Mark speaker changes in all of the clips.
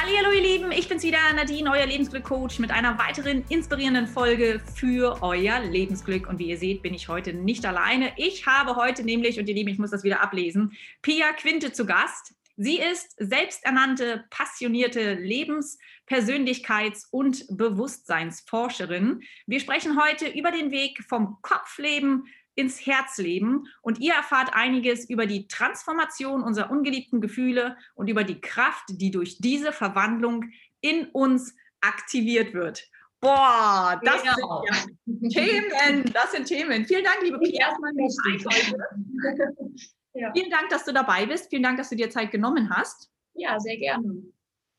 Speaker 1: Hallo ihr Lieben, ich bin's wieder, Nadine, euer Lebensglück-Coach mit einer weiteren inspirierenden Folge für euer Lebensglück. Und wie ihr seht, bin ich heute nicht alleine. Ich habe heute nämlich, und ihr Lieben, ich muss das wieder ablesen, Pia Quinte zu Gast. Sie ist selbsternannte, passionierte Lebens-, Persönlichkeits- und Bewusstseinsforscherin. Wir sprechen heute über den Weg vom Kopfleben ins Herz leben und ihr erfahrt einiges über die Transformation unserer ungeliebten Gefühle und über die Kraft, die durch diese Verwandlung in uns aktiviert wird. Boah, das genau. sind ja Themen, das sind Themen. Vielen Dank, liebe Pia, erstmal ja. Vielen Dank, dass du dabei bist. Vielen Dank, dass du dir Zeit genommen hast.
Speaker 2: Ja, sehr gerne.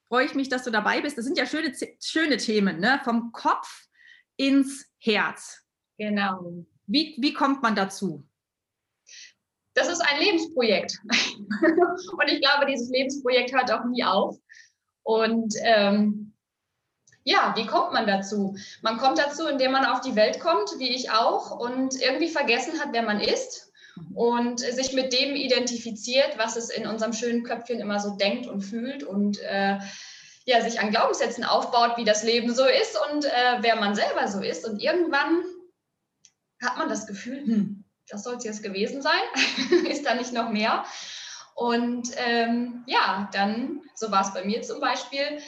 Speaker 1: Freue ich mich, dass du dabei bist. Das sind ja schöne, schöne Themen, ne? vom Kopf ins Herz.
Speaker 2: Genau.
Speaker 1: Wie, wie kommt man dazu?
Speaker 2: Das ist ein Lebensprojekt. und ich glaube, dieses Lebensprojekt hört auch nie auf. Und ähm, ja, wie kommt man dazu? Man kommt dazu, indem man auf die Welt kommt, wie ich auch, und irgendwie vergessen hat, wer man ist und sich mit dem identifiziert, was es in unserem schönen Köpfchen immer so denkt und fühlt und äh, ja, sich an Glaubenssätzen aufbaut, wie das Leben so ist und äh, wer man selber so ist. Und irgendwann hat man das Gefühl, hm, das soll es jetzt gewesen sein, ist da nicht noch mehr? Und ähm, ja, dann, so war es bei mir zum Beispiel,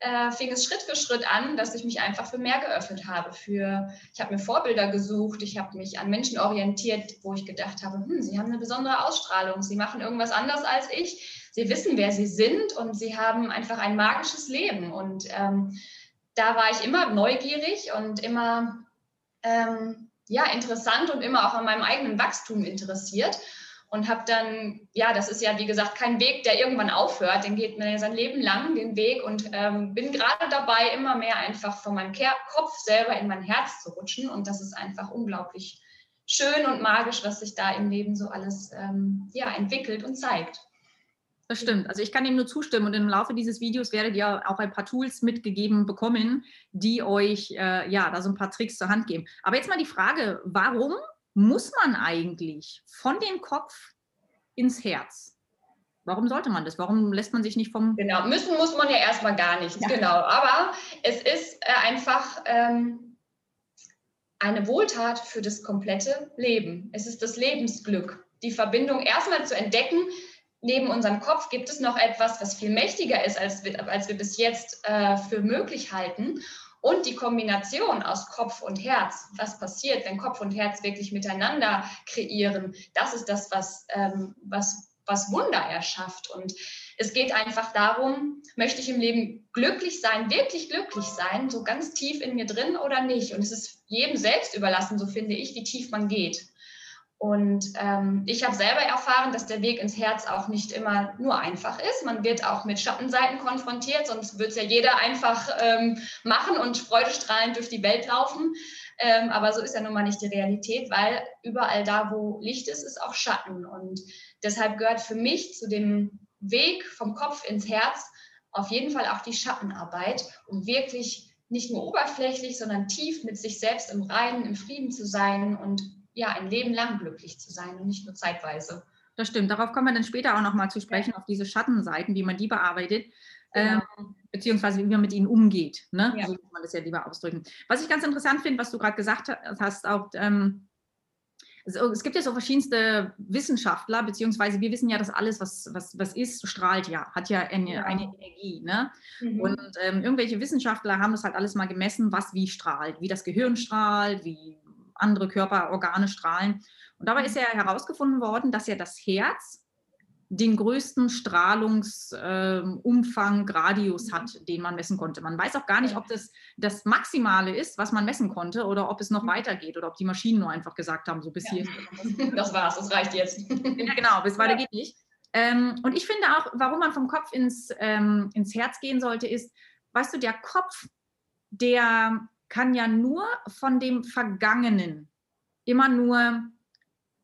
Speaker 2: äh, fing es Schritt für Schritt an, dass ich mich einfach für mehr geöffnet habe. Für, ich habe mir Vorbilder gesucht, ich habe mich an Menschen orientiert, wo ich gedacht habe, hm, sie haben eine besondere Ausstrahlung, sie machen irgendwas anders als ich, sie wissen, wer sie sind und sie haben einfach ein magisches Leben. Und ähm, da war ich immer neugierig und immer ähm, ja, interessant und immer auch an meinem eigenen Wachstum interessiert. Und habe dann, ja, das ist ja wie gesagt kein Weg, der irgendwann aufhört, den geht mir sein Leben lang den Weg. Und ähm, bin gerade dabei, immer mehr einfach von meinem Kopf selber in mein Herz zu rutschen. Und das ist einfach unglaublich schön und magisch, was sich da im Leben so alles ähm, ja, entwickelt und zeigt.
Speaker 1: Das stimmt. Also ich kann dem nur zustimmen und im Laufe dieses Videos werdet ihr auch ein paar Tools mitgegeben bekommen, die euch äh, ja da so ein paar Tricks zur Hand geben. Aber jetzt mal die Frage, warum muss man eigentlich von dem Kopf ins Herz? Warum sollte man das? Warum lässt man sich nicht vom...
Speaker 2: Genau, müssen muss man ja erstmal gar nichts, ja. genau. Aber es ist äh, einfach ähm, eine Wohltat für das komplette Leben. Es ist das Lebensglück, die Verbindung erstmal zu entdecken, neben unserem Kopf gibt es noch etwas, was viel mächtiger ist, als wir, als wir bis jetzt äh, für möglich halten. Und die Kombination aus Kopf und Herz, was passiert, wenn Kopf und Herz wirklich miteinander kreieren, das ist das, was, ähm, was, was Wunder erschafft. Und es geht einfach darum, möchte ich im Leben glücklich sein, wirklich glücklich sein, so ganz tief in mir drin oder nicht. Und es ist jedem selbst überlassen, so finde ich, wie tief man geht. Und ähm, ich habe selber erfahren, dass der Weg ins Herz auch nicht immer nur einfach ist. Man wird auch mit Schattenseiten konfrontiert, sonst wird es ja jeder einfach ähm, machen und freudestrahlend durch die Welt laufen. Ähm, aber so ist ja nun mal nicht die Realität, weil überall da, wo Licht ist, ist auch Schatten. Und deshalb gehört für mich zu dem Weg vom Kopf ins Herz auf jeden Fall auch die Schattenarbeit, um wirklich nicht nur oberflächlich, sondern tief mit sich selbst im Reinen, im Frieden zu sein und ja, ein Leben lang glücklich zu sein und nicht nur zeitweise.
Speaker 1: Das stimmt. Darauf kommen wir dann später auch nochmal zu sprechen, auf diese Schattenseiten, wie man die bearbeitet, genau. ähm, beziehungsweise wie man mit ihnen umgeht. Ne? Ja. So kann man das ja lieber ausdrücken. Was ich ganz interessant finde, was du gerade gesagt hast, auch, ähm, also es gibt ja so verschiedenste Wissenschaftler, beziehungsweise wir wissen ja, dass alles, was, was, was ist, strahlt ja, hat ja eine, ja. eine Energie. Ne? Mhm. Und ähm, irgendwelche Wissenschaftler haben das halt alles mal gemessen, was wie strahlt, wie das Gehirn strahlt, wie andere Körperorgane strahlen. Und dabei ist ja herausgefunden worden, dass ja das Herz den größten Strahlungsumfang, äh, Radius hat, den man messen konnte. Man weiß auch gar nicht, ob das das Maximale ist, was man messen konnte, oder ob es noch weitergeht oder ob die Maschinen nur einfach gesagt haben, so bis ja. hier.
Speaker 2: Das war's, das reicht jetzt.
Speaker 1: Ja, genau, bis weiter geht nicht. Ähm, und ich finde auch, warum man vom Kopf ins, ähm, ins Herz gehen sollte, ist, weißt du, der Kopf, der kann ja nur von dem Vergangenen immer nur,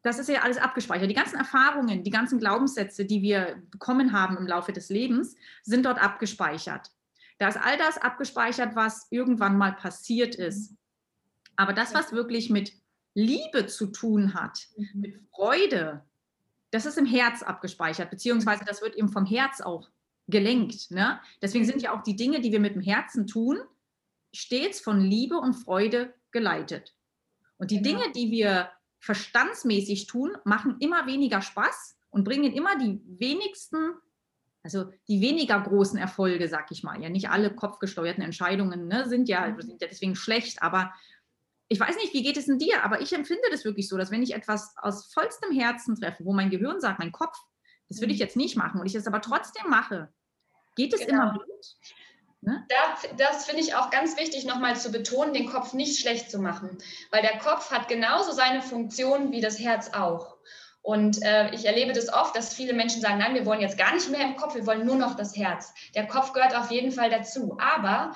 Speaker 1: das ist ja alles abgespeichert. Die ganzen Erfahrungen, die ganzen Glaubenssätze, die wir bekommen haben im Laufe des Lebens, sind dort abgespeichert. Da ist all das abgespeichert, was irgendwann mal passiert ist. Aber das, was wirklich mit Liebe zu tun hat, mhm. mit Freude, das ist im Herz abgespeichert, beziehungsweise das wird eben vom Herz auch gelenkt. Ne? Deswegen sind ja auch die Dinge, die wir mit dem Herzen tun, stets von Liebe und Freude geleitet. Und die genau. Dinge, die wir verstandsmäßig tun, machen immer weniger Spaß und bringen immer die wenigsten, also die weniger großen Erfolge, sag ich mal. Ja, nicht alle kopfgesteuerten Entscheidungen ne, sind, ja, mhm. sind ja deswegen schlecht, aber ich weiß nicht, wie geht es in dir, aber ich empfinde das wirklich so, dass wenn ich etwas aus vollstem Herzen treffe, wo mein Gehirn sagt, mein Kopf, das würde ich mhm. jetzt nicht machen und ich es aber trotzdem mache, geht es genau. immer gut?
Speaker 2: Ne? Da, das finde ich auch ganz wichtig, nochmal zu betonen, den Kopf nicht schlecht zu machen, weil der Kopf hat genauso seine Funktion wie das Herz auch. Und äh, ich erlebe das oft, dass viele Menschen sagen, nein, wir wollen jetzt gar nicht mehr im Kopf, wir wollen nur noch das Herz. Der Kopf gehört auf jeden Fall dazu. Aber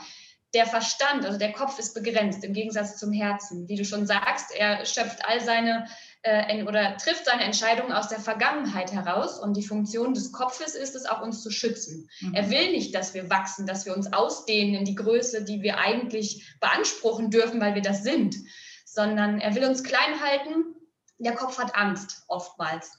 Speaker 2: der Verstand, also der Kopf ist begrenzt im Gegensatz zum Herzen. Wie du schon sagst, er schöpft all seine äh, oder trifft seine Entscheidungen aus der Vergangenheit heraus. Und die Funktion des Kopfes ist es auch, uns zu schützen. Mhm. Er will nicht, dass wir wachsen, dass wir uns ausdehnen in die Größe, die wir eigentlich beanspruchen dürfen, weil wir das sind, sondern er will uns klein halten. Der Kopf hat Angst oftmals.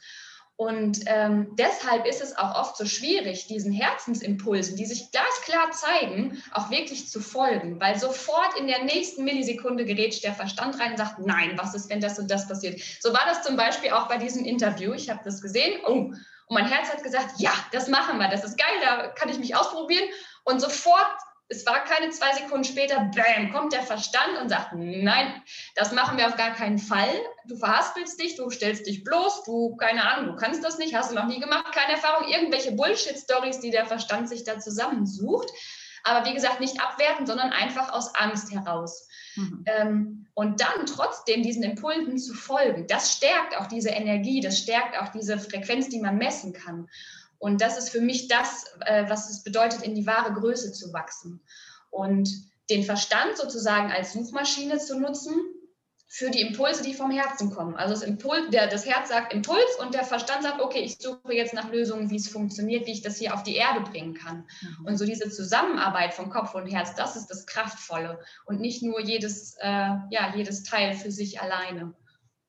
Speaker 2: Und ähm, deshalb ist es auch oft so schwierig, diesen Herzensimpulsen, die sich glasklar zeigen, auch wirklich zu folgen, weil sofort in der nächsten Millisekunde gerät der Verstand rein und sagt, nein, was ist, wenn das und das passiert? So war das zum Beispiel auch bei diesem Interview. Ich habe das gesehen. Oh, und mein Herz hat gesagt, ja, das machen wir, das ist geil, da kann ich mich ausprobieren. Und sofort es war keine zwei Sekunden später, bam, kommt der Verstand und sagt, nein, das machen wir auf gar keinen Fall. Du verhaspelst dich, du stellst dich bloß, du, keine Ahnung, du kannst das nicht, hast du noch nie gemacht, keine Erfahrung, irgendwelche Bullshit-Stories, die der Verstand sich da zusammensucht. Aber wie gesagt, nicht abwerten, sondern einfach aus Angst heraus. Mhm. Ähm, und dann trotzdem diesen Impulsen zu folgen, das stärkt auch diese Energie, das stärkt auch diese Frequenz, die man messen kann. Und das ist für mich das, äh, was es bedeutet, in die wahre Größe zu wachsen. Und den Verstand sozusagen als Suchmaschine zu nutzen für die Impulse, die vom Herzen kommen. Also das, Impuls, der, das Herz sagt Impuls und der Verstand sagt, okay, ich suche jetzt nach Lösungen, wie es funktioniert, wie ich das hier auf die Erde bringen kann. Mhm. Und so diese Zusammenarbeit von Kopf und Herz, das ist das Kraftvolle und nicht nur jedes, äh, ja, jedes Teil für sich alleine.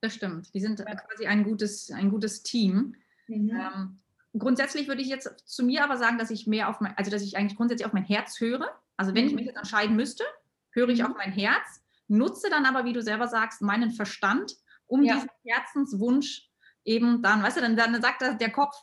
Speaker 1: Das stimmt. Die sind quasi ein gutes, ein gutes Team. Mhm. Ähm, grundsätzlich würde ich jetzt zu mir aber sagen, dass ich mehr auf mein, also dass ich eigentlich grundsätzlich auf mein Herz höre. Also wenn ich mich mhm. jetzt entscheiden müsste, höre ich auf mhm. mein Herz, nutze dann aber, wie du selber sagst, meinen Verstand, um ja. diesen Herzenswunsch eben dann, weißt du, dann, dann sagt der Kopf,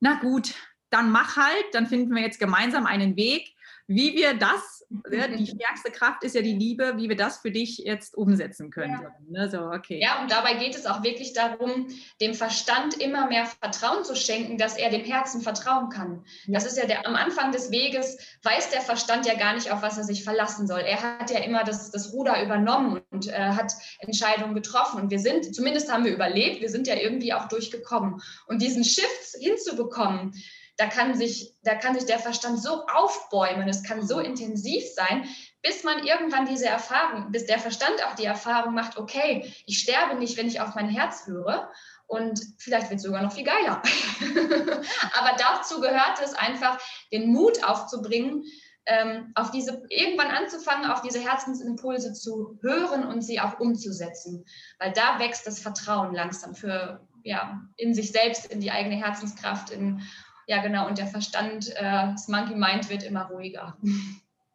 Speaker 1: na gut, dann mach halt, dann finden wir jetzt gemeinsam einen Weg, wie wir das, ja, die stärkste Kraft ist ja die Liebe, wie wir das für dich jetzt umsetzen können. Ja.
Speaker 2: Ne? So, okay. ja, und dabei geht es auch wirklich darum, dem Verstand immer mehr Vertrauen zu schenken, dass er dem Herzen vertrauen kann. Ja. Das ist ja der, am Anfang des Weges, weiß der Verstand ja gar nicht, auf was er sich verlassen soll. Er hat ja immer das, das Ruder übernommen und äh, hat Entscheidungen getroffen. Und wir sind, zumindest haben wir überlebt, wir sind ja irgendwie auch durchgekommen. Und diesen Shift hinzubekommen, da kann sich, da kann sich der Verstand so aufbäumen, es kann so intensiv sein, bis man irgendwann diese Erfahrung, bis der Verstand auch die Erfahrung macht, okay, ich sterbe nicht, wenn ich auf mein Herz höre. Und vielleicht wird es sogar noch viel geiler. Aber dazu gehört es einfach, den Mut aufzubringen, ähm, auf diese, irgendwann anzufangen, auf diese Herzensimpulse zu hören und sie auch umzusetzen. Weil da wächst das Vertrauen langsam für, ja, in sich selbst, in die eigene Herzenskraft, in ja, genau. Und der Verstand, äh, das Monkey Mind wird immer ruhiger.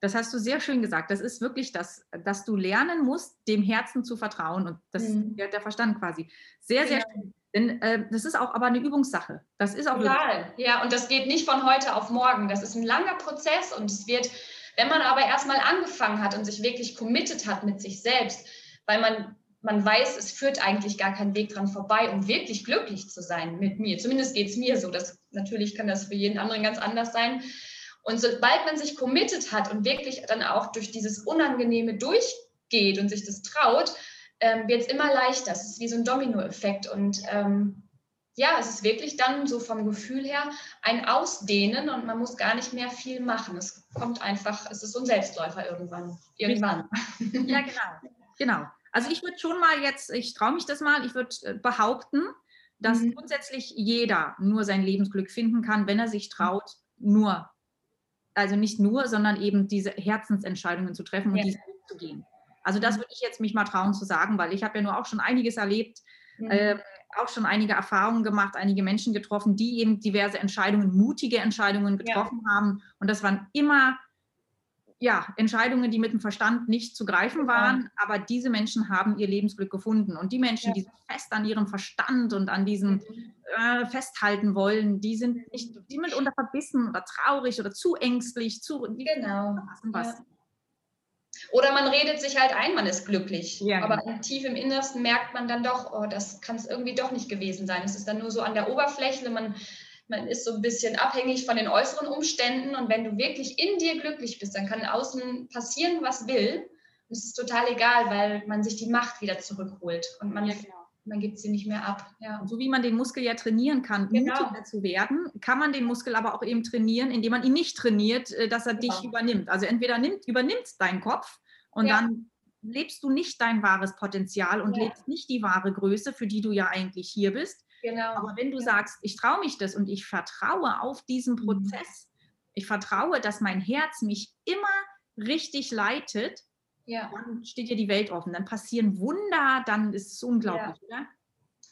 Speaker 1: Das hast du sehr schön gesagt. Das ist wirklich das, dass du lernen musst, dem Herzen zu vertrauen und das mhm. der, der Verstand quasi. Sehr, sehr ja. schön. Denn äh, das ist auch aber eine Übungssache. Das ist auch
Speaker 2: total. Ja, und das geht nicht von heute auf morgen. Das ist ein langer Prozess und es wird, wenn man aber erstmal angefangen hat und sich wirklich committed hat mit sich selbst, weil man man weiß, es führt eigentlich gar kein Weg dran vorbei, um wirklich glücklich zu sein mit mir. Zumindest geht es mir so. Das, natürlich kann das für jeden anderen ganz anders sein. Und sobald man sich committed hat und wirklich dann auch durch dieses Unangenehme durchgeht und sich das traut, ähm, wird es immer leichter. Es ist wie so ein Dominoeffekt. Und ähm, ja, es ist wirklich dann so vom Gefühl her ein Ausdehnen und man muss gar nicht mehr viel machen. Es kommt einfach, es ist so ein Selbstläufer irgendwann. Irgendwann.
Speaker 1: Ja, genau. Genau. Also ich würde schon mal jetzt, ich traue mich das mal, ich würde äh, behaupten, dass mhm. grundsätzlich jeder nur sein Lebensglück finden kann, wenn er sich traut, nur, also nicht nur, sondern eben diese Herzensentscheidungen zu treffen und ja. diesen Weg zu gehen. Also das mhm. würde ich jetzt mich mal trauen zu sagen, weil ich habe ja nur auch schon einiges erlebt. Mhm. Äh, auch schon einige Erfahrungen gemacht, einige Menschen getroffen, die eben diverse Entscheidungen, mutige Entscheidungen getroffen ja. haben. Und das waren immer ja, Entscheidungen, die mit dem Verstand nicht zu greifen waren, aber diese Menschen haben ihr Lebensglück gefunden. Und die Menschen, ja. die fest an ihrem Verstand und an diesem äh, festhalten wollen, die sind nicht, die sind unter verbissen oder traurig oder zu ängstlich, zu
Speaker 2: genau. was. Ja. Oder man redet sich halt ein, man ist glücklich. Ja, aber genau. tief im Innersten merkt man dann doch, oh, das kann es irgendwie doch nicht gewesen sein. Es ist dann nur so an der Oberfläche, man man ist so ein bisschen abhängig von den äußeren Umständen und wenn du wirklich in dir glücklich bist, dann kann außen passieren, was will. Und es ist total egal, weil man sich die Macht wieder zurückholt und man, ja, genau. man gibt sie nicht mehr ab.
Speaker 1: Ja. So wie man den Muskel ja trainieren kann, genau. mutiger zu werden, kann man den Muskel aber auch eben trainieren, indem man ihn nicht trainiert, äh, dass er genau. dich übernimmt. Also entweder nimmt, übernimmt dein Kopf und ja. dann lebst du nicht dein wahres Potenzial und ja. lebst nicht die wahre Größe, für die du ja eigentlich hier bist, Genau. Aber wenn du ja. sagst, ich traue mich das und ich vertraue auf diesen mhm. Prozess, ich vertraue, dass mein Herz mich immer richtig leitet, ja. dann steht dir die Welt offen. Dann passieren Wunder, dann ist es unglaublich, ja. oder?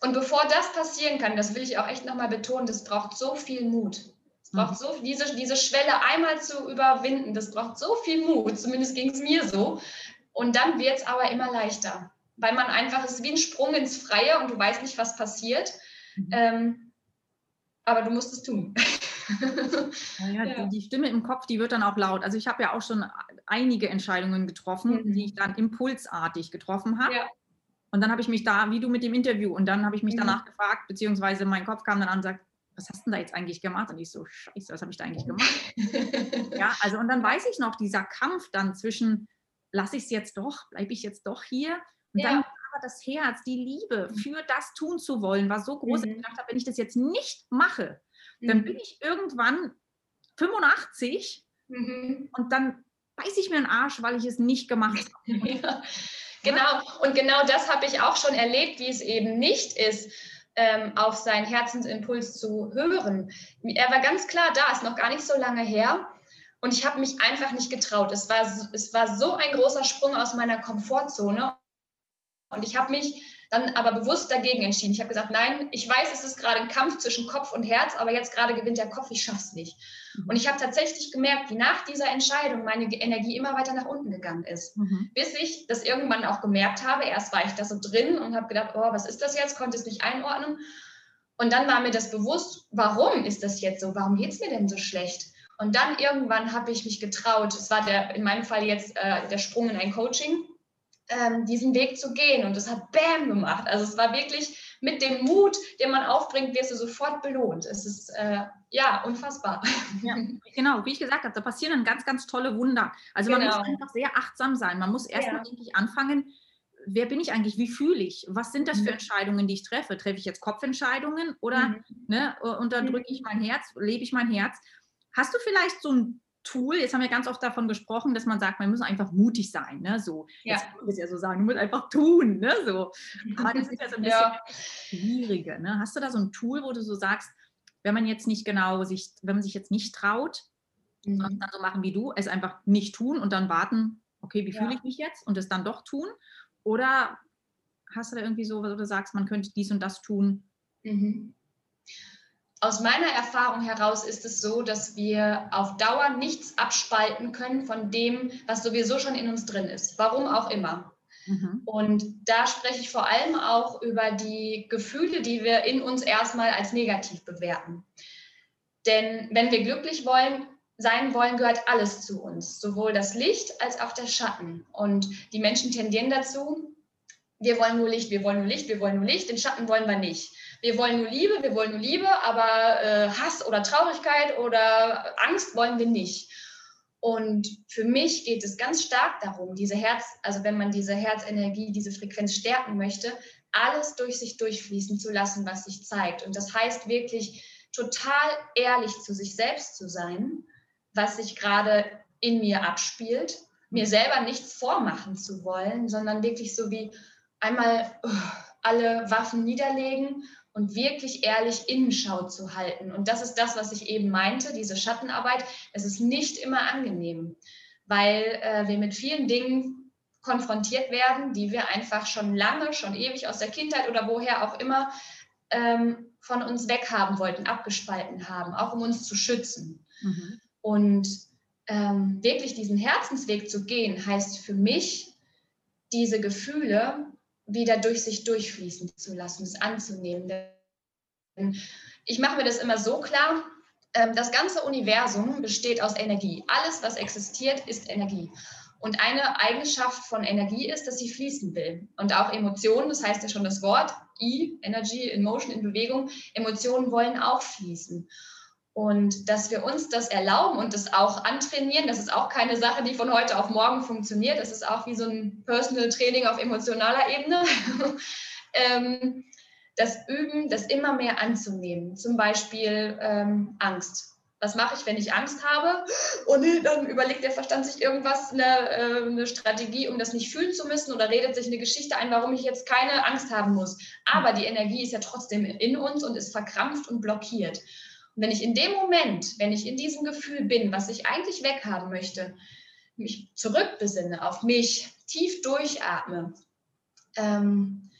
Speaker 2: Und bevor das passieren kann, das will ich auch echt nochmal betonen, das braucht so viel Mut. Es braucht mhm. so diese, diese Schwelle einmal zu überwinden, das braucht so viel Mut, zumindest ging es mir so. Und dann wird es aber immer leichter, weil man einfach ist wie ein Sprung ins Freie und du weißt nicht, was passiert. Mhm. Ähm, aber du musst es tun.
Speaker 1: Ja, ja. Die, die, Stimme im Kopf, die wird dann auch laut. Also ich habe ja auch schon einige Entscheidungen getroffen, mhm. die ich dann impulsartig getroffen habe. Ja. Und dann habe ich mich da, wie du mit dem Interview, und dann habe ich mich mhm. danach gefragt, beziehungsweise mein Kopf kam dann an und sagt, was hast du denn da jetzt eigentlich gemacht? Und ich so, scheiße, was habe ich da eigentlich gemacht? ja, also und dann weiß ich noch, dieser Kampf dann zwischen, lasse ich es jetzt doch, bleibe ich jetzt doch hier? Und ja. dann aber das Herz, die Liebe mhm. für das tun zu wollen, war so groß, dass ich mhm. gedacht habe, wenn ich das jetzt nicht mache, dann mhm. bin ich irgendwann 85 mhm. und dann beiße ich mir den Arsch, weil ich es nicht gemacht habe.
Speaker 2: ja. Genau, und genau das habe ich auch schon erlebt, wie es eben nicht ist, ähm, auf seinen Herzensimpuls zu hören. Er war ganz klar da, ist noch gar nicht so lange her. Und ich habe mich einfach nicht getraut. Es war, es war so ein großer Sprung aus meiner Komfortzone. Und ich habe mich dann aber bewusst dagegen entschieden. Ich habe gesagt, nein, ich weiß, es ist gerade ein Kampf zwischen Kopf und Herz, aber jetzt gerade gewinnt der Kopf, ich schaffe es nicht. Mhm. Und ich habe tatsächlich gemerkt, wie nach dieser Entscheidung meine Energie immer weiter nach unten gegangen ist. Mhm. Bis ich das irgendwann auch gemerkt habe. Erst war ich da so drin und habe gedacht, oh, was ist das jetzt? Konnte es nicht einordnen. Und dann war mir das bewusst, warum ist das jetzt so? Warum geht es mir denn so schlecht? Und dann irgendwann habe ich mich getraut. Es war der, in meinem Fall jetzt äh, der Sprung in ein Coaching ähm, diesen Weg zu gehen. Und das hat Bam gemacht. Also es war wirklich mit dem Mut, den man aufbringt, wirst du sofort belohnt. Es ist äh, ja unfassbar.
Speaker 1: Ja, genau, wie ich gesagt habe, da passieren dann ganz, ganz tolle Wunder. Also genau. man muss einfach sehr achtsam sein. Man muss erstmal ja. wirklich anfangen, wer bin ich eigentlich, wie fühle ich, was sind das für mhm. Entscheidungen, die ich treffe? Treffe ich jetzt Kopfentscheidungen oder mhm. ne, unterdrücke ich mein Herz, lebe ich mein Herz? Hast du vielleicht so ein Tool, jetzt haben wir ganz oft davon gesprochen, dass man sagt, man muss einfach mutig sein, ne? So, ja. jetzt kann man das ja so sagen, du musst einfach tun, ne? So. Aber das ist ja so ein bisschen ja. schwieriger. Ne? Hast du da so ein Tool, wo du so sagst, wenn man jetzt nicht genau sich, wenn man sich jetzt nicht traut, mhm. dann so machen wie du, es einfach nicht tun und dann warten, okay, wie ja. fühle ich mich jetzt und es dann doch tun? Oder hast du da irgendwie so, wo du sagst, man könnte dies und das tun? Mhm
Speaker 2: aus meiner Erfahrung heraus ist es so, dass wir auf Dauer nichts abspalten können von dem, was sowieso schon in uns drin ist. Warum auch immer. Mhm. Und da spreche ich vor allem auch über die Gefühle, die wir in uns erstmal als negativ bewerten. Denn wenn wir glücklich wollen, sein wollen, gehört alles zu uns, sowohl das Licht als auch der Schatten. Und die Menschen tendieren dazu, wir wollen nur Licht, wir wollen nur Licht, wir wollen nur Licht, den Schatten wollen wir nicht wir wollen nur Liebe, wir wollen nur Liebe, aber äh, Hass oder Traurigkeit oder Angst wollen wir nicht. Und für mich geht es ganz stark darum, diese Herz, also wenn man diese Herzenergie, diese Frequenz stärken möchte, alles durch sich durchfließen zu lassen, was sich zeigt. Und das heißt wirklich total ehrlich zu sich selbst zu sein, was sich gerade in mir abspielt, mir selber nichts vormachen zu wollen, sondern wirklich so wie einmal uh, alle Waffen niederlegen und wirklich ehrlich Innenschau zu halten. Und das ist das, was ich eben meinte, diese Schattenarbeit. Es ist nicht immer angenehm, weil äh, wir mit vielen Dingen konfrontiert werden, die wir einfach schon lange, schon ewig aus der Kindheit oder woher auch immer ähm, von uns weghaben wollten, abgespalten haben, auch um uns zu schützen. Mhm. Und ähm, wirklich diesen Herzensweg zu gehen, heißt für mich, diese Gefühle wieder durch sich durchfließen zu lassen, es anzunehmen. Ich mache mir das immer so klar, ähm, das ganze Universum besteht aus Energie. Alles, was existiert, ist Energie. Und eine Eigenschaft von Energie ist, dass sie fließen will. Und auch Emotionen, das heißt ja schon das Wort, I, Energy, in Motion, in Bewegung, Emotionen wollen auch fließen. Und dass wir uns das erlauben und das auch antrainieren, das ist auch keine Sache, die von heute auf morgen funktioniert. Das ist auch wie so ein Personal Training auf emotionaler Ebene. ähm, das Üben, das immer mehr anzunehmen. Zum Beispiel ähm, Angst. Was mache ich, wenn ich Angst habe? Und oh dann überlegt der Verstand sich irgendwas, eine, äh, eine, Strategie, um das nicht fühlen zu müssen oder redet sich eine Geschichte ein, warum ich jetzt keine Angst haben muss. Aber die Energie ist ja trotzdem in uns und ist verkrampft und blockiert. Und wenn ich in dem Moment, wenn ich in diesem Gefühl bin, was ich eigentlich weghaben möchte, mich zurückbesinne auf mich, tief durchatme, ähm,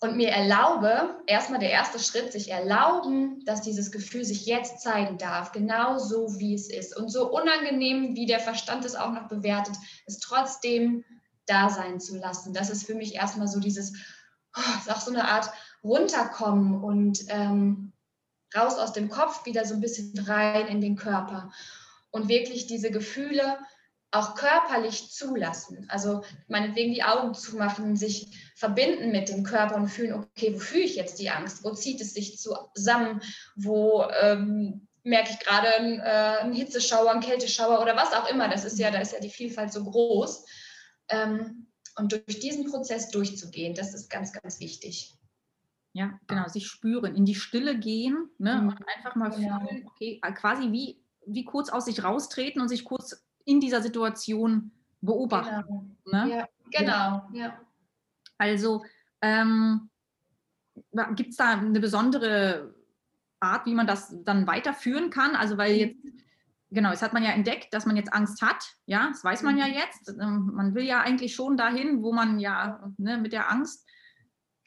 Speaker 2: und mir erlaube, erstmal der erste Schritt, sich erlauben, dass dieses Gefühl sich jetzt zeigen darf, genau so wie es ist. Und so unangenehm, wie der Verstand es auch noch bewertet, es trotzdem da sein zu lassen. Das ist für mich erstmal so dieses, oh, ist auch so eine Art runterkommen und ähm, raus aus dem Kopf, wieder so ein bisschen rein in den Körper. Und wirklich diese Gefühle auch körperlich zulassen. Also meinetwegen die Augen zumachen, sich verbinden mit dem Körper und fühlen, okay, wo fühle ich jetzt die Angst? Wo zieht es sich zusammen? Wo ähm, merke ich gerade einen, äh, einen, Hitzeschauer, einen Kälteschauer oder was auch immer? Das ist ja, da ist ja die Vielfalt so groß. Ähm, und durch diesen Prozess durchzugehen, das ist ganz, ganz wichtig.
Speaker 1: Ja, genau, sich spüren, in die Stille gehen ne, mhm. und einfach mal fühlen, okay, quasi wie, wie kurz aus sich raustreten und sich kurz in dieser Situation beobachten.
Speaker 2: Genau, ne? ja, genau. Ja.
Speaker 1: Also ähm, gibt es da eine besondere Art, wie man das dann weiterführen kann? Also weil mhm. jetzt, genau, jetzt hat man ja entdeckt, dass man jetzt Angst hat. Ja, das weiß man ja mhm. jetzt. Ähm, man will ja eigentlich schon dahin, wo man ja ne, mit der Angst.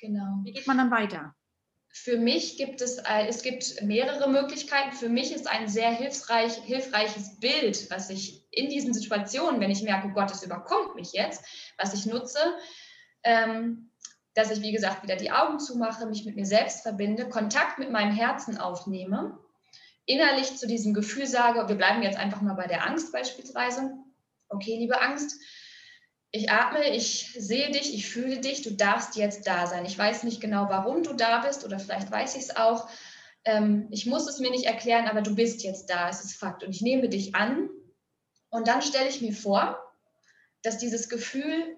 Speaker 2: Genau.
Speaker 1: Wie geht man dann weiter?
Speaker 2: Für mich gibt es, äh, es gibt mehrere Möglichkeiten. Für mich ist ein sehr hilfreich, hilfreiches Bild, was ich in diesen Situationen, wenn ich merke, Gott, es überkommt mich jetzt, was ich nutze, ähm, dass ich, wie gesagt, wieder die Augen zumache, mich mit mir selbst verbinde, Kontakt mit meinem Herzen aufnehme, innerlich zu diesem Gefühl sage, wir bleiben jetzt einfach mal bei der Angst beispielsweise. Okay, liebe Angst, ich atme, ich sehe dich, ich fühle dich, du darfst jetzt da sein. Ich weiß nicht genau, warum du da bist oder vielleicht weiß ich es auch. Ähm, ich muss es mir nicht erklären, aber du bist jetzt da, es ist Fakt. Und ich nehme dich an und dann stelle ich mir vor, dass dieses Gefühl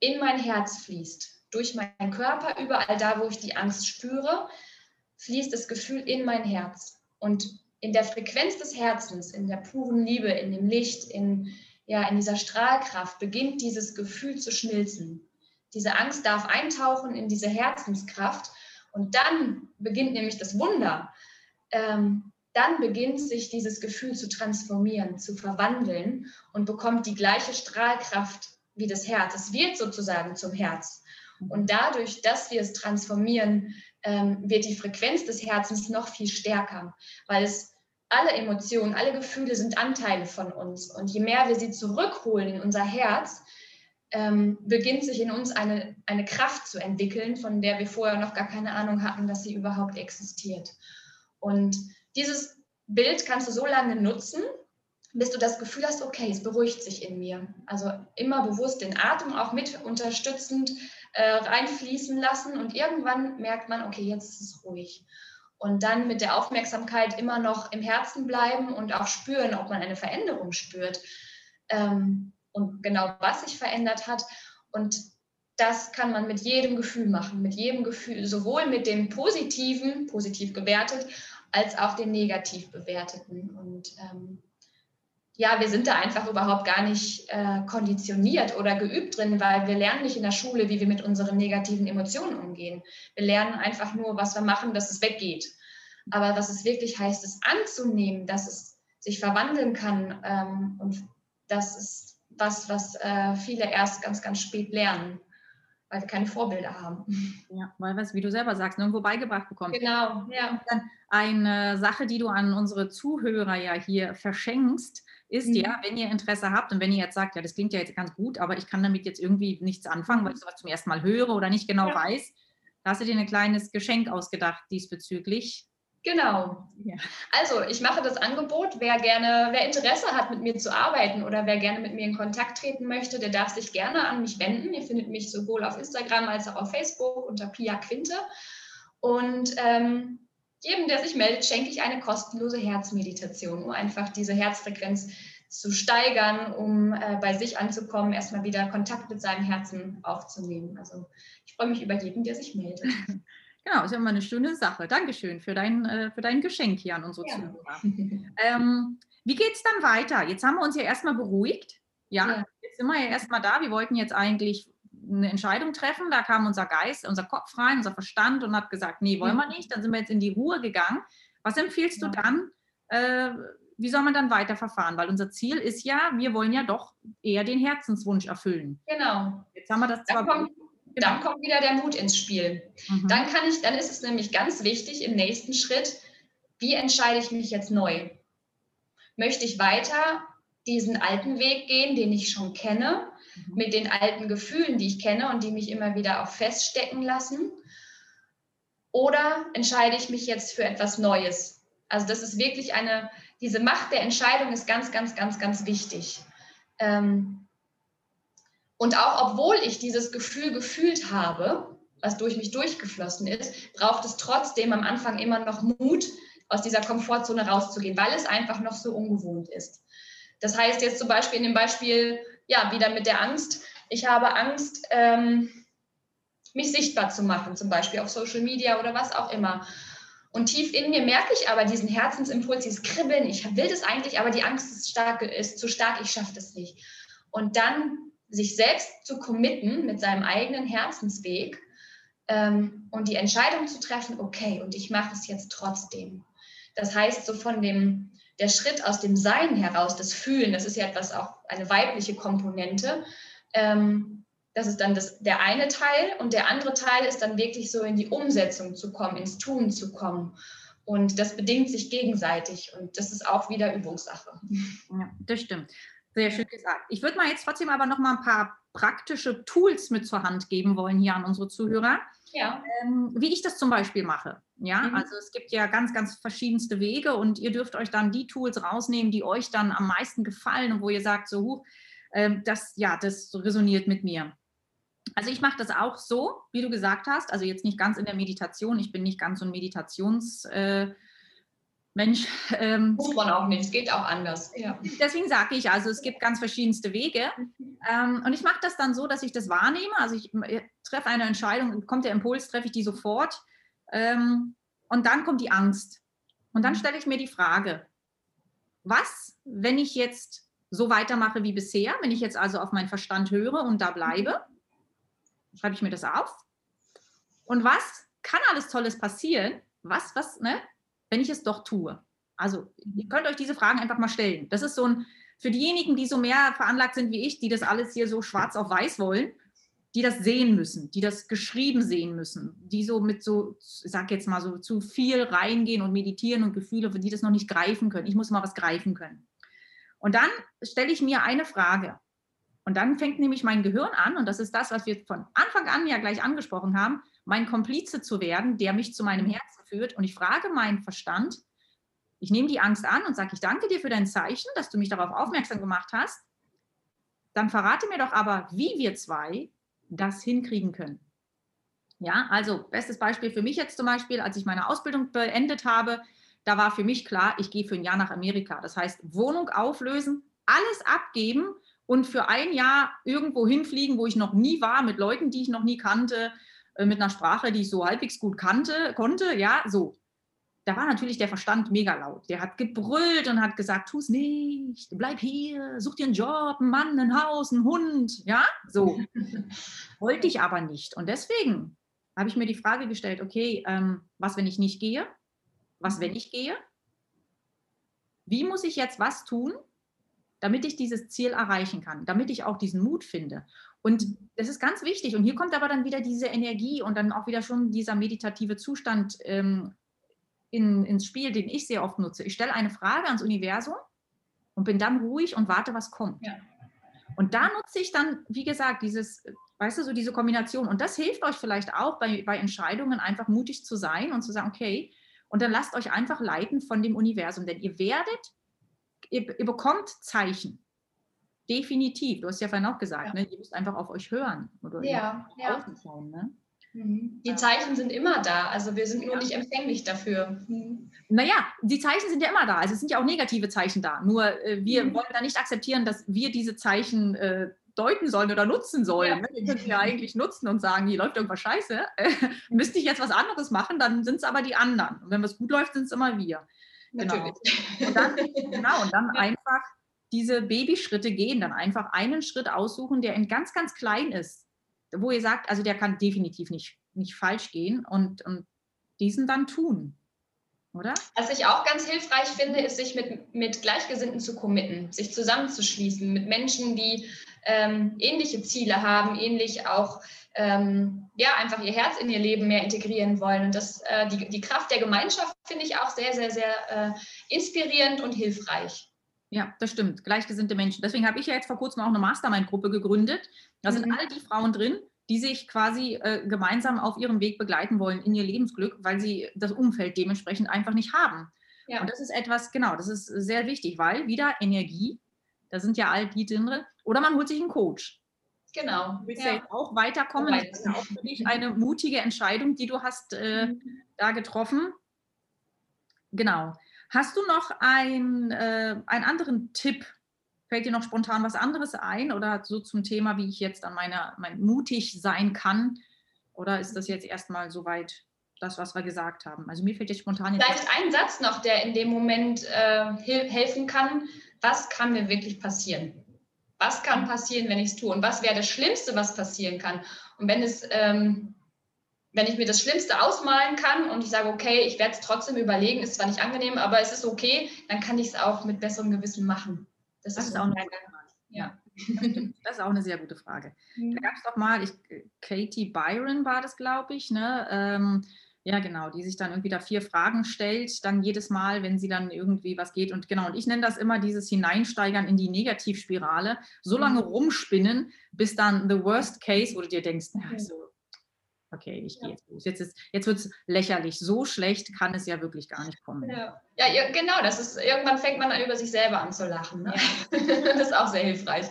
Speaker 2: in mein Herz fließt, durch meinen Körper, überall da, wo ich die Angst spüre, fließt das Gefühl in mein Herz. Und in der Frequenz des Herzens, in der puren Liebe, in dem Licht, in ja, in dieser Strahlkraft beginnt dieses Gefühl zu schmilzen. Diese Angst darf eintauchen in diese Herzenskraft und dann beginnt nämlich das Wunder. Ähm, dann beginnt sich dieses Gefühl zu transformieren, zu verwandeln und bekommt die gleiche Strahlkraft wie das Herz. Es wird sozusagen zum Herz. Und dadurch, dass wir es transformieren, ähm, wird die Frequenz des Herzens noch viel stärker, weil es alle Emotionen, alle Gefühle sind Anteile von uns. Und je mehr wir sie zurückholen in unser Herz, ähm, beginnt sich in uns eine, eine Kraft zu entwickeln, von der wir vorher noch gar keine Ahnung hatten, dass sie überhaupt existiert. Und dieses Bild kannst du so lange nutzen, bis du das Gefühl hast, okay, es beruhigt sich in mir. Also immer bewusst den Atem auch mit unterstützend äh, reinfließen lassen und irgendwann merkt man, okay, jetzt ist es ruhig und dann mit der Aufmerksamkeit immer noch im Herzen bleiben und auch spüren, ob man eine Veränderung spürt ähm, und genau was sich verändert hat. Und das kann man mit jedem Gefühl machen, mit jedem Gefühl, sowohl mit dem positiven, positiv gewertet, als auch den negativ bewerteten. Und ähm, ja, wir sind da einfach überhaupt gar nicht äh, konditioniert oder geübt drin, weil wir lernen nicht in der Schule, wie wir mit unseren negativen Emotionen umgehen. Wir lernen einfach nur, was wir machen, dass es weggeht. Aber was es wirklich heißt, es anzunehmen, dass es sich verwandeln kann ähm, und das ist was, was äh, viele erst ganz, ganz spät lernen. weil wir keine Vorbilder haben.
Speaker 1: Ja, weil was, wie du selber sagst, nirgendwo beigebracht bekommen.
Speaker 2: Genau, ja.
Speaker 1: Dann eine Sache, die du an unsere Zuhörer ja hier verschenkst, ist mhm. ja, wenn ihr Interesse habt und wenn ihr jetzt sagt, ja, das klingt ja jetzt ganz gut, aber ich kann damit jetzt irgendwie nichts anfangen, weil ich sowas zum ersten Mal höre oder nicht genau ja. weiß, da hast du dir ein kleines Geschenk ausgedacht diesbezüglich.
Speaker 2: Genau. Ja. Also ich mache das Angebot. Wer gerne, wer Interesse hat, mit mir zu arbeiten oder wer gerne mit mir in Kontakt treten möchte, der darf sich gerne an mich wenden. Ihr findet mich sowohl auf Instagram als auch auf Facebook unter Pia Quinte. Und ähm, jedem, der sich meldet, schenke ich eine kostenlose Herzmeditation, um einfach diese Herzfrequenz zu steigern, um äh, bei sich anzukommen, erstmal wieder Kontakt mit seinem Herzen aufzunehmen. Also ich freue mich über jeden, der sich meldet.
Speaker 1: Genau, ist ja immer eine schöne Sache. Dankeschön für dein, äh, für dein Geschenk hier an unsere ja. Zuhörer. ähm, wie geht es dann weiter? Jetzt haben wir uns ja erstmal beruhigt. Ja, ja. jetzt sind wir ja erstmal da. Wir wollten jetzt eigentlich eine Entscheidung treffen. Da kam unser Geist, unser Kopf rein, unser Verstand und hat gesagt, nee, wollen wir nicht. Dann sind wir jetzt in die Ruhe gegangen. Was empfiehlst ja. du dann? Äh, wie soll man dann weiterverfahren? Weil unser Ziel ist ja, wir wollen ja doch eher den Herzenswunsch erfüllen.
Speaker 2: Genau.
Speaker 1: Jetzt haben wir das zwar.
Speaker 2: Dann kommt, genau. dann kommt wieder der Mut ins Spiel. Mhm. Dann kann ich, dann ist es nämlich ganz wichtig im nächsten Schritt, wie entscheide ich mich jetzt neu? Möchte ich weiter diesen alten Weg gehen, den ich schon kenne? Mhm. mit den alten Gefühlen, die ich kenne und die mich immer wieder auch feststecken lassen? Oder entscheide ich mich jetzt für etwas Neues? Also das ist wirklich eine, diese Macht der Entscheidung ist ganz, ganz, ganz, ganz wichtig. Ähm, und auch obwohl ich dieses Gefühl gefühlt habe, was durch mich durchgeflossen ist, braucht es trotzdem am Anfang immer noch Mut, aus dieser Komfortzone rauszugehen, weil es einfach noch so ungewohnt ist. Das heißt jetzt zum Beispiel in dem Beispiel ja, wieder mit der Angst. Ich habe Angst, ähm, mich sichtbar zu machen, zum Beispiel auf Social Media oder was auch immer. Und tief in mir merke ich aber diesen Herzensimpuls, dieses Kribbeln. Ich will das eigentlich, aber die Angst ist, stark, ist zu stark, ich schaffe das nicht. Und dann sich selbst zu committen mit seinem eigenen Herzensweg ähm, und die Entscheidung zu treffen, okay, und ich mache es jetzt trotzdem. Das heißt, so von dem der Schritt aus dem Sein heraus, das Fühlen, das ist ja etwas auch eine weibliche Komponente. Ähm, das ist dann das, der eine Teil und der andere Teil ist dann wirklich so in die Umsetzung zu kommen, ins Tun zu kommen. Und das bedingt sich gegenseitig und das ist auch wieder Übungssache.
Speaker 1: Ja, das stimmt. Sehr schön gesagt. Ich würde mal jetzt trotzdem aber noch mal ein paar praktische Tools mit zur Hand geben wollen hier an unsere Zuhörer. Ja. Ähm, wie ich das zum Beispiel mache. Ja, mhm. also es gibt ja ganz, ganz verschiedenste Wege und ihr dürft euch dann die Tools rausnehmen, die euch dann am meisten gefallen und wo ihr sagt, so, huch, äh, das, ja, das resoniert mit mir. Also ich mache das auch so, wie du gesagt hast, also jetzt nicht ganz in der Meditation, ich bin nicht ganz so ein Meditations- äh, Mensch.
Speaker 2: Ähm, Muss man auch nicht, es geht auch anders.
Speaker 1: Ja. Deswegen sage ich, also es gibt ganz verschiedenste Wege. Ähm, und ich mache das dann so, dass ich das wahrnehme. Also ich, ich treffe eine Entscheidung, kommt der Impuls, treffe ich die sofort. Ähm, und dann kommt die Angst. Und dann stelle ich mir die Frage, was, wenn ich jetzt so weitermache wie bisher, wenn ich jetzt also auf meinen Verstand höre und da bleibe, schreibe ich mir das auf. Und was kann alles Tolles passieren? Was, was, ne? Wenn ich es doch tue? Also, ihr könnt euch diese Fragen einfach mal stellen. Das ist so ein, für diejenigen, die so mehr veranlagt sind wie ich, die das alles hier so schwarz auf weiß wollen, die das sehen müssen, die das geschrieben sehen müssen, die so mit so, ich sag jetzt mal so, zu viel reingehen und meditieren und Gefühle, für die das noch nicht greifen können. Ich muss mal was greifen können. Und dann stelle ich mir eine Frage. Und dann fängt nämlich mein Gehirn an, und das ist das, was wir von Anfang an ja gleich angesprochen haben, mein Komplize zu werden, der mich zu meinem mhm. Herzen führt. Und ich frage meinen Verstand, ich nehme die Angst an und sage, ich danke dir für dein Zeichen, dass du mich darauf aufmerksam gemacht hast. Dann verrate mir doch aber, wie wir zwei das hinkriegen können. Ja, also bestes Beispiel für mich jetzt zum Beispiel, als ich meine Ausbildung beendet habe, da war für mich klar, ich gehe für ein Jahr nach Amerika. Das heißt, Wohnung auflösen, alles abgeben und für ein Jahr irgendwo hinfliegen, wo ich noch nie war, mit Leuten, die ich noch nie kannte, mit einer Sprache, die ich so halbwegs gut kannte, konnte, ja, so. Da war natürlich der Verstand mega laut. Der hat gebrüllt und hat gesagt, tu es nicht, bleib hier, such dir einen Job, einen Mann, ein Haus, einen Hund, ja, so. Wollte ich aber nicht. Und deswegen habe ich mir die Frage gestellt, okay, ähm, was, wenn ich nicht gehe? Was, wenn ich gehe? Wie muss ich jetzt was tun, damit ich dieses Ziel erreichen kann, damit ich auch diesen Mut finde. Und das ist ganz wichtig. Und hier kommt aber dann wieder diese Energie und dann auch wieder schon dieser meditative Zustand ähm, in, ins Spiel, den ich sehr oft nutze. Ich stelle eine Frage ans Universum und bin dann ruhig und warte, was kommt. Ja. Und da nutze ich dann, wie gesagt, dieses, weißt du, so diese Kombination. Und das hilft euch vielleicht auch bei, bei Entscheidungen, einfach mutig zu sein und zu sagen, okay, und dann lasst euch einfach leiten von dem Universum, denn ihr werdet, ihr, ihr bekommt Zeichen. Definitiv. Du hast ja vorhin auch gesagt, ja. ne? ihr müsst einfach auf euch hören oder
Speaker 2: ja, ja. schauen. Ne? Mhm. Die Zeichen sind immer da, also wir sind nur nicht empfänglich dafür.
Speaker 1: Mhm. Naja, die Zeichen sind ja immer da, also es sind ja auch negative Zeichen da. Nur äh, wir mhm. wollen da nicht akzeptieren, dass wir diese Zeichen äh, deuten sollen oder nutzen sollen. Ja. Ne? Wir können sie ja eigentlich nutzen und sagen, hier läuft irgendwas scheiße. Äh, müsste ich jetzt was anderes machen, dann sind es aber die anderen. Und wenn was gut läuft, sind es immer wir. Genau. Natürlich. Und dann, genau, und dann einfach diese Babyschritte gehen, dann einfach einen Schritt aussuchen, der in ganz, ganz klein ist, wo ihr sagt, also der kann definitiv nicht, nicht falsch gehen und, und diesen dann tun. Oder?
Speaker 2: Was ich auch ganz hilfreich finde, ist, sich mit, mit Gleichgesinnten zu committen, sich zusammenzuschließen mit Menschen, die ähm, ähnliche Ziele haben, ähnlich auch ähm, ja, einfach ihr Herz in ihr Leben mehr integrieren wollen. Und das, äh, die, die Kraft der Gemeinschaft finde ich auch sehr, sehr, sehr äh, inspirierend und hilfreich.
Speaker 1: Ja, das stimmt. Gleichgesinnte Menschen. Deswegen habe ich ja jetzt vor kurzem auch eine Mastermind-Gruppe gegründet. Da mhm. sind all die Frauen drin, die sich quasi äh, gemeinsam auf ihrem Weg begleiten wollen in ihr Lebensglück, weil sie das Umfeld dementsprechend einfach nicht haben. Ja. Und das ist etwas, genau, das ist sehr wichtig, weil wieder Energie, da sind ja all die drin, oder man holt sich einen Coach.
Speaker 2: Genau.
Speaker 1: Du willst ja, ja auch weiterkommen. Das ist ja auch für dich eine mutige Entscheidung, die du hast äh, mhm. da getroffen. Genau. Hast du noch ein, äh, einen anderen Tipp? Fällt dir noch spontan was anderes ein oder so zum Thema, wie ich jetzt an meiner mein mutig sein kann? Oder ist das jetzt erstmal soweit das, was wir gesagt haben? Also mir fällt jetzt spontan
Speaker 2: jetzt Vielleicht ein Satz noch, der in dem Moment äh, helfen kann. Was kann mir wirklich passieren? Was kann passieren, wenn ich es tue? Und was wäre das Schlimmste, was passieren kann? Und wenn es ähm, wenn ich mir das Schlimmste ausmalen kann und ich sage, okay, ich werde es trotzdem überlegen, ist zwar nicht angenehm, aber es ist okay, dann kann ich es auch mit besserem Gewissen machen.
Speaker 1: Das, das ist, ist auch eine ja. Das ist auch eine sehr gute Frage. Mhm. Da gab es doch mal, ich, Katie Byron war das, glaube ich, ne? Ähm, ja, genau, die sich dann irgendwie da vier Fragen stellt, dann jedes Mal, wenn sie dann irgendwie was geht. Und genau, und ich nenne das immer dieses Hineinsteigern in die Negativspirale, so lange mhm. rumspinnen, bis dann the worst case, wo du dir denkst, na, so okay, ich gehe jetzt los. Jetzt, jetzt wird es lächerlich. So schlecht kann es ja wirklich gar nicht kommen.
Speaker 2: Ja. ja, genau. Das ist, irgendwann fängt man dann über sich selber an zu lachen. Ne? Ja. das ist auch sehr hilfreich.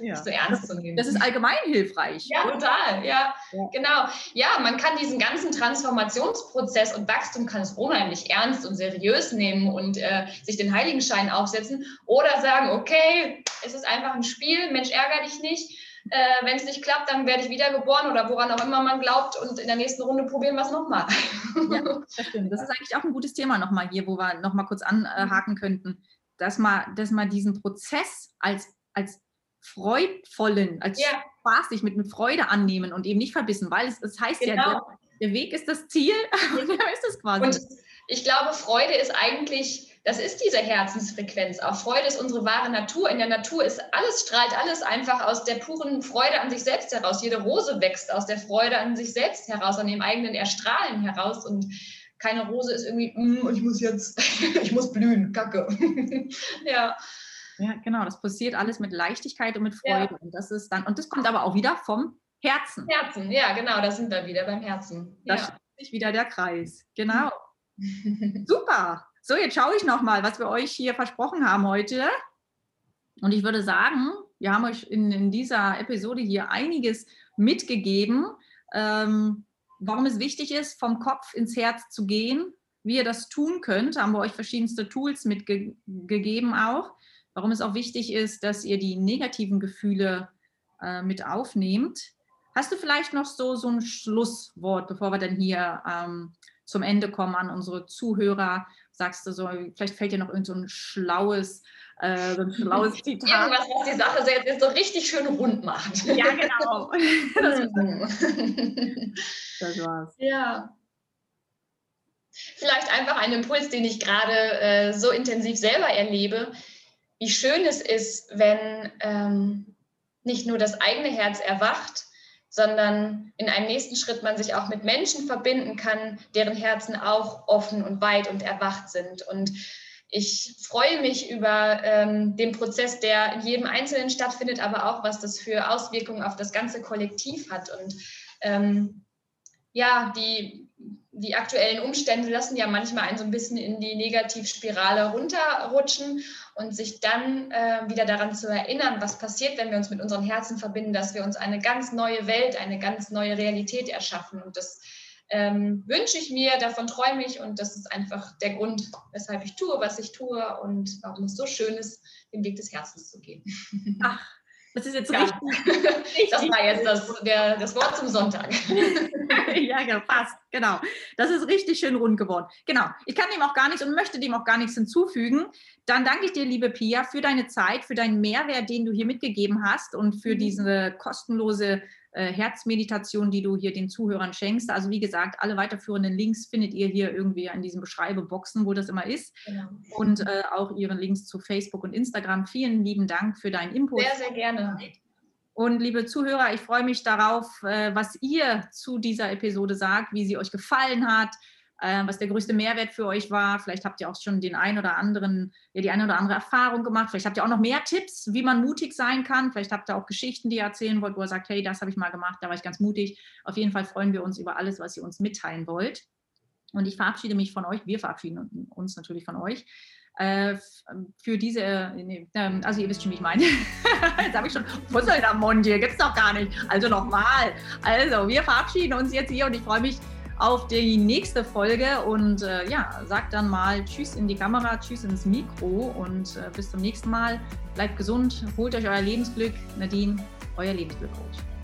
Speaker 2: Ja. So ernst
Speaker 1: zu
Speaker 2: nehmen.
Speaker 1: Das ist allgemein hilfreich.
Speaker 2: Ja, total. Ja, ja, genau. Ja, man kann diesen ganzen Transformationsprozess und Wachstum kann es unheimlich ernst und seriös nehmen und äh, sich den Heiligenschein aufsetzen oder sagen, okay, es ist einfach ein Spiel, Mensch, ärger dich nicht äh, wenn es nicht klappt, dann werde ich wiedergeboren oder woran auch immer man glaubt und in der nächsten Runde probieren wir es nochmal.
Speaker 1: Ja, das stimmt. Das ist eigentlich auch ein gutes Thema nochmal hier, wo wir nochmal kurz anhaken könnten, dass man, dass man diesen Prozess als, als freudvollen, als ja. spaßig mit, mit Freude annehmen und eben nicht verbissen, weil es, es heißt genau. ja, der, der, Weg ist das Ziel und
Speaker 2: da ist es quasi. Und ich glaube, Freude ist eigentlich das ist diese Herzensfrequenz. Auch Freude ist unsere wahre Natur. In der Natur ist alles, strahlt alles einfach aus der puren Freude an sich selbst heraus. Jede Rose wächst aus der Freude an sich selbst heraus, an dem eigenen Erstrahlen heraus. Und keine Rose ist irgendwie, mm, ich muss jetzt, ich muss blühen, kacke.
Speaker 1: ja. Ja, genau. Das passiert alles mit Leichtigkeit und mit Freude. Ja. Und das ist dann, und das kommt aber auch wieder vom Herzen.
Speaker 2: Herzen, ja, genau, da sind wir wieder beim Herzen.
Speaker 1: Da ja. schließt sich wieder der Kreis. Genau. Super. So, jetzt schaue ich nochmal, was wir euch hier versprochen haben heute. Und ich würde sagen, wir haben euch in, in dieser Episode hier einiges mitgegeben, ähm, warum es wichtig ist, vom Kopf ins Herz zu gehen, wie ihr das tun könnt. Haben wir euch verschiedenste Tools mitgegeben auch. Warum es auch wichtig ist, dass ihr die negativen Gefühle äh, mit aufnehmt. Hast du vielleicht noch so, so ein Schlusswort, bevor wir dann hier ähm, zum Ende kommen an unsere Zuhörer? Sagst du so, vielleicht fällt dir noch irgend so ein schlaues, äh, so ein schlaues
Speaker 2: Zitat. Irgendwas, was die Sache so jetzt so richtig schön rund macht.
Speaker 1: Ja, genau. das,
Speaker 2: das war's. Ja. Vielleicht einfach ein Impuls, den ich gerade äh, so intensiv selber erlebe. wie schön es ist, wenn ähm, nicht nur das eigene Herz erwacht, sondern in einem nächsten Schritt man sich auch mit Menschen verbinden kann, deren Herzen auch offen und weit und erwacht sind. Und ich freue mich über ähm, den Prozess, der in jedem Einzelnen stattfindet, aber auch, was das für Auswirkungen auf das ganze Kollektiv hat. Und ähm, ja, die, die aktuellen Umstände lassen ja manchmal einen so ein bisschen in die Negativspirale runterrutschen und sich dann äh, wieder daran zu erinnern, was passiert, wenn wir uns mit unseren Herzen verbinden, dass wir uns eine ganz neue Welt, eine ganz neue Realität erschaffen. Und das ähm, wünsche ich mir, davon träume ich und das ist einfach der Grund, weshalb ich tue, was ich tue und warum es so schön ist, den Weg des Herzens zu gehen.
Speaker 1: Ach, das ist jetzt ja. richtig,
Speaker 2: richtig. Das war jetzt das, der, das Wort zum Sonntag.
Speaker 1: ja, genau, passt. Genau. Das ist richtig schön rund geworden. Genau. Ich kann dem auch gar nichts und möchte dem auch gar nichts hinzufügen. Dann danke ich dir, liebe Pia, für deine Zeit, für deinen Mehrwert, den du hier mitgegeben hast und für mhm. diese kostenlose äh, Herzmeditation, die du hier den Zuhörern schenkst. Also wie gesagt, alle weiterführenden Links findet ihr hier irgendwie in diesen Beschreibeboxen, wo das immer ist. Genau. Und äh, auch ihren Links zu Facebook und Instagram. Vielen lieben Dank für deinen Input.
Speaker 2: Sehr, sehr gerne.
Speaker 1: Und liebe Zuhörer, ich freue mich darauf, äh, was ihr zu dieser Episode sagt, wie sie euch gefallen hat, äh, was der größte Mehrwert für euch war. Vielleicht habt ihr auch schon den ein oder anderen, ja, die eine oder andere Erfahrung gemacht. Vielleicht habt ihr auch noch mehr Tipps, wie man mutig sein kann. Vielleicht habt ihr auch Geschichten, die ihr erzählen wollt, wo ihr sagt, hey, das habe ich mal gemacht, da war ich ganz mutig. Auf jeden Fall freuen wir uns über alles, was ihr uns mitteilen wollt. Und ich verabschiede mich von euch. Wir verabschieden uns natürlich von euch äh, für diese, nee, ähm, also ihr wisst schon, wie ich meine. jetzt habe ich schon Fussel am Mund hier, gibt es doch gar nicht. Also nochmal. Also, wir verabschieden uns jetzt hier und ich freue mich auf die nächste Folge und äh, ja, sagt dann mal Tschüss in die Kamera, Tschüss ins Mikro und äh, bis zum nächsten Mal. Bleibt gesund, holt euch euer Lebensglück. Nadine, euer Lebensglückcoach.